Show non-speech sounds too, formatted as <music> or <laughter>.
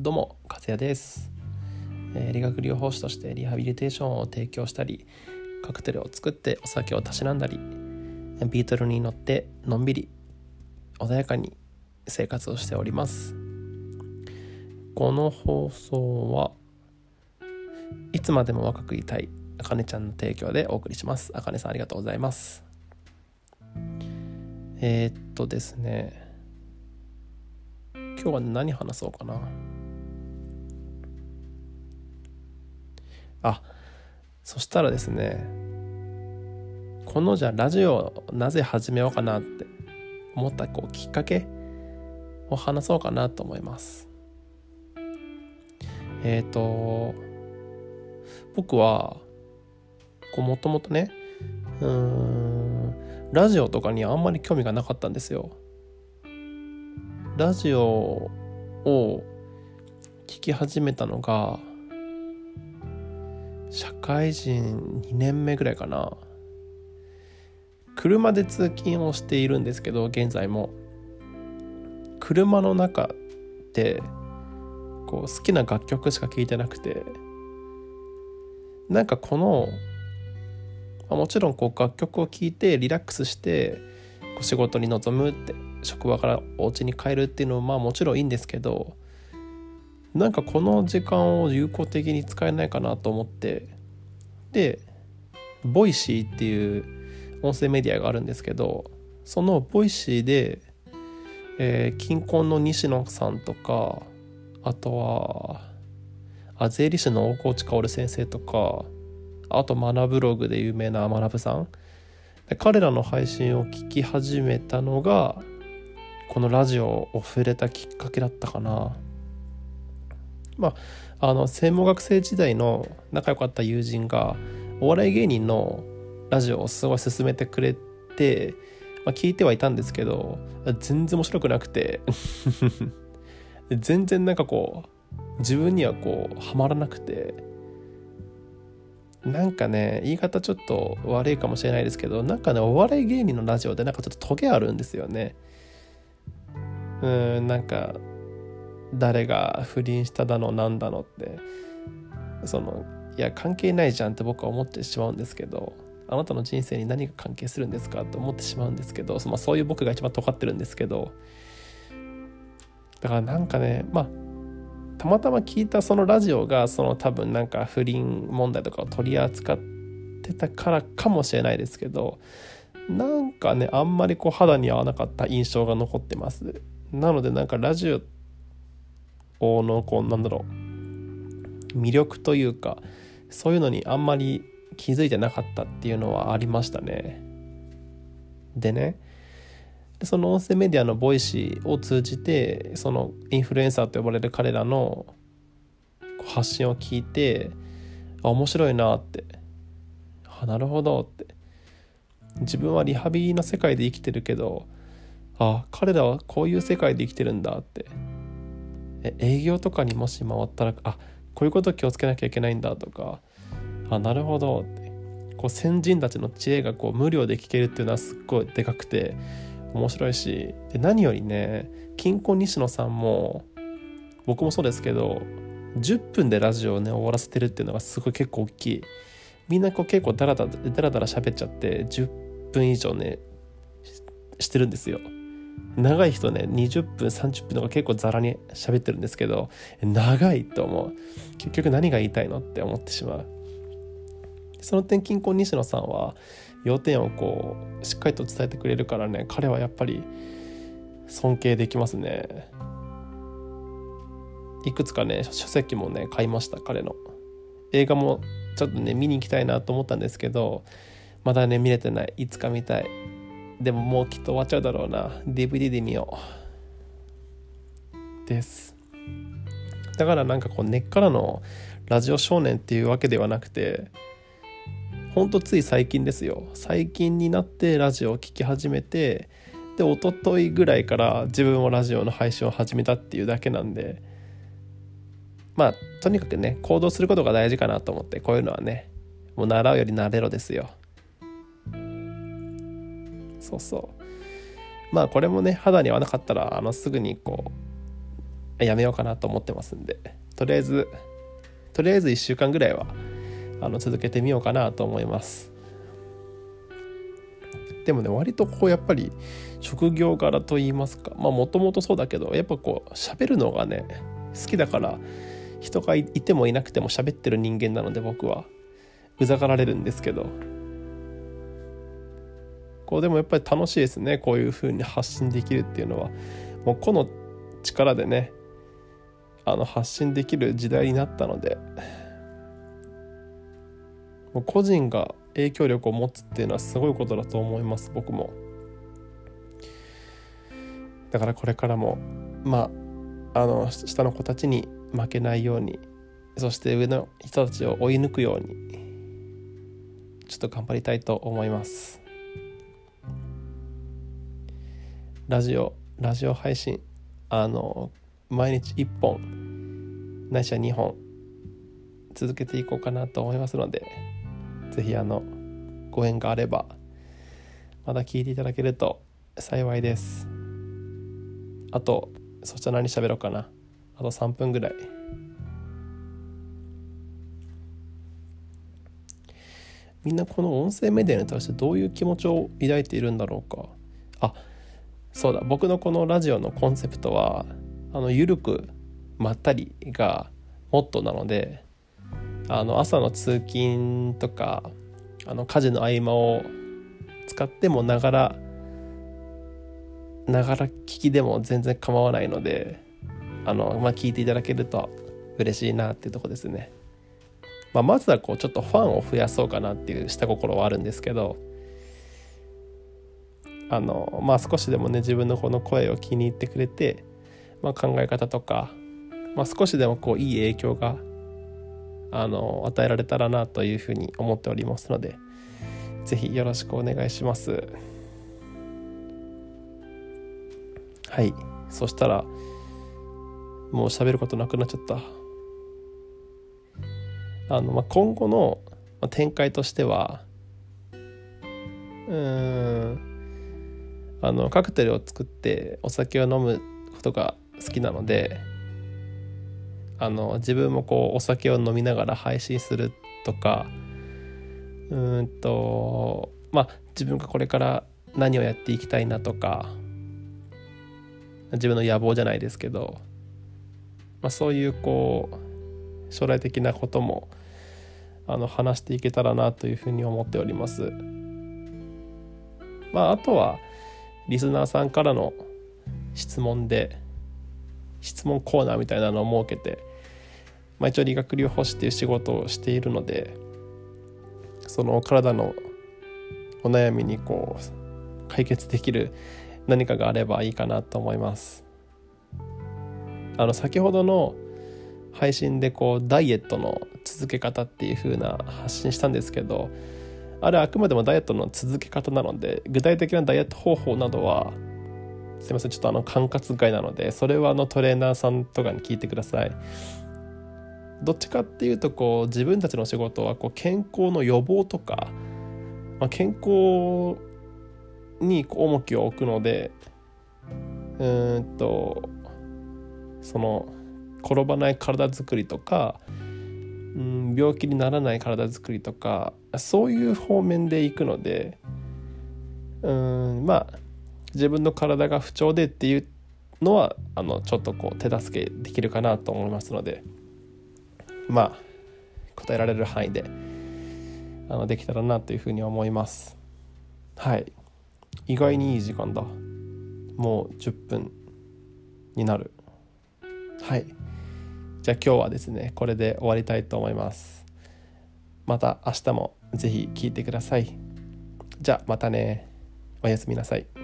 どうも和也です、えー、理学療法士としてリハビリテーションを提供したりカクテルを作ってお酒をたしなんだりビートルに乗ってのんびり穏やかに生活をしております。この放送はいつまでも若くいたいあかねちゃんの提供でお送りします。あかねさんありがとうございます。えー、っとですね今日は何話そうかな。あそしたらですねこのじゃラジオなぜ始めようかなって思ったこうきっかけを話そうかなと思います。えっ、ー、と僕はこうもともとねうんラジオとかにあんまり興味がなかったんですよ。ラジオを聞き始めたのが社会人2年目ぐらいかな。車で通勤をしているんですけど現在も。車の中ってこう好きな楽曲しか聴いてなくて。なんかこのもちろんこう楽曲を聴いてリラックスして仕事に臨むって職場からお家に帰るっていうのはまあもちろんいいんですけどなんかこの時間を有効的に使えないかなと思って。で Voicy っていう音声メディアがあるんですけどその Voicy で、えー、近婚の西野さんとかあとはあ税理士の大河内薫先生とかあとマナブログで有名な学さん。彼らの配信を聞き始めたのがこのラジオを触れたきっかけだったかな。まああの専門学生時代の仲良かった友人がお笑い芸人のラジオをすごい勧めてくれて、まあ、聞いてはいたんですけど全然面白くなくて <laughs> 全然なんかこう自分にはこうハマらなくてなんかね言い方ちょっと悪いかもしれないですけどなんかねお笑い芸人のラジオでなんかちょっとトゲあるんですよね。うんなんか誰が不倫しただのなんだのってそのいや関係ないじゃんって僕は思ってしまうんですけどあなたの人生に何が関係するんですかと思ってしまうんですけど、まあ、そういう僕が一番尖ってるんですけどだからなんかねまあたまたま聞いたそのラジオがその多分なんか不倫問題とかを取り扱ってたからかもしれないですけどなんかねあんまりこう肌に合わなかった印象が残ってます。なのでなんかラジオのこうなんだろう。魅力というかそういうのにあんまり気づいてなかったっていうのはありましたね。でねその音声メディアの Voicy を通じてそのインフルエンサーと呼ばれる彼らの発信を聞いてあ面白いなって。あなるほどって。自分はリハビリの世界で生きてるけどあ彼らはこういう世界で生きてるんだって。営業とかにもし回ったらあこういうこと気をつけなきゃいけないんだとかあなるほどって。こう先人たちの知恵がこう無料で聞けるっていうのはすっごいでかくて面白いしで何よりね金婚西野さんも僕もそうですけど10分でラジオをね終わらせてるっていうのがすごい結構大きい。みんなこう結構ダラダラダラダラ喋っちゃって10分以上ねしてるんですよ。長い人ね20分30分とか結構ザラに喋ってるんですけど長いと思う。結局何が言いたいのって思ってしまう。その点金婚西野さんは要点をこうしっかりと伝えてくれるからね彼はやっぱり尊敬できますね。いくつかね書籍もね買いました彼の。映画もちょっとね見に行きたいなと思ったんですけどまだね見れてない。いつか見たい。でももうきっと終わっちゃうだろうな。DVD で見よう。です。だからなんかこう根っからのラジオ少年っていうわけではなくてほんとつい最近ですよ。最近になってラジオを聴き始めてで一昨日ぐらいから自分もラジオの配信を始めたっていうだけなんでまあとにかくね行動することが大事かなと思ってこういうのはねもう習うより慣れろですよ。そうそう。まあこれもね肌に合わなかったらあのすぐにこうやめようかなと思ってますんで。とりあえずとりあえず1週間ぐらいはあの続けてみようかなと思います。でもね割とこうやっぱり職業柄と言いますかまあもともとそうだけどやっぱこう喋るのがね好きだから人がいてもいなくても喋ってる人間なので僕はうざがられるんですけどこうでもやっぱり楽しいですね。こういう風に発信できるっていうのは。もう個の力でねあの発信できる時代になったので。もう個人が影響力を持つっていうのはすごいことだと思います僕も。だからこれからもまああの下の子たちに負けないようにそして上の人たちを追い抜くようにちょっと頑張りたいと思います。ラジオラジオ配信あの毎日1本ないしは2本続けていこうかなと思いますので是非あのご縁があればまた聞いていただけると幸いです。あとそしたら何喋ろうかな。あと3分ぐらい。みんなこの音声メディアに対してどういう気持ちを抱いているんだろうか。あそうだ僕のこのラジオのコンセプトはあの緩くまったりがモットーなのであの朝の通勤とかあの家事の合間を使ってもながらながら聞きでも全然構わないのであの、まあ、聞いていただけると嬉しいなっていうとこですね。まあ、まずはこうちょっとファンを増やそうかなっていう下心はあるんですけどあのまあ少しでもね自分のこの声を気に入ってくれて、まあ、考え方とか、まあ、少しでもこういい影響があの与えられたらなというふうに思っておりますので是非よろしくお願いします。はい。そしたらもう喋ることなくなっちゃった。あの、まあ、今後の展開としてはうんあのカクテルを作ってお酒を飲むことが好きなのであの自分もこうお酒を飲みながら配信するとかうんとまあ自分がこれから何をやっていきたいなとか自分の野望じゃないですけど、まあ、そういうこう将来的なこともあの話していけたらなというふうに思っております。まあ、あとはリスナーさんからの質問で質問コーナーみたいなのを設けて、まあ、一応理学療法士っていう仕事をしているのでその体のお悩みにこう解決できる何かがあればいいかなと思います。あの先ほどの配信でこうダイエットの続け方っていう風な発信したんですけどあれあくまでもダイエットの続け方なので具体的なダイエット方法などはすいませんちょっとあの管轄外なのでそれはあのトレーナーさんとかに聞いてください。どっちかっていうとこう自分たちの仕事はこう健康の予防とか、まあ、健康に重きを置くのでうんとその転ばない体づくりとか、うん、病気にならない体づくりとかそういう方面でいくのでうんまあ自分の体が不調でっていうのはあのちょっとこう手助けできるかなと思いますのでまあ答えられる範囲であのできたらなというふうに思います。はい。意外にいい時間だ。もう10分になる。はい。じゃあ今日はですねこれで終わりたいと思います。また明日も是非聴いてください。じゃあまたね。おやすみなさい。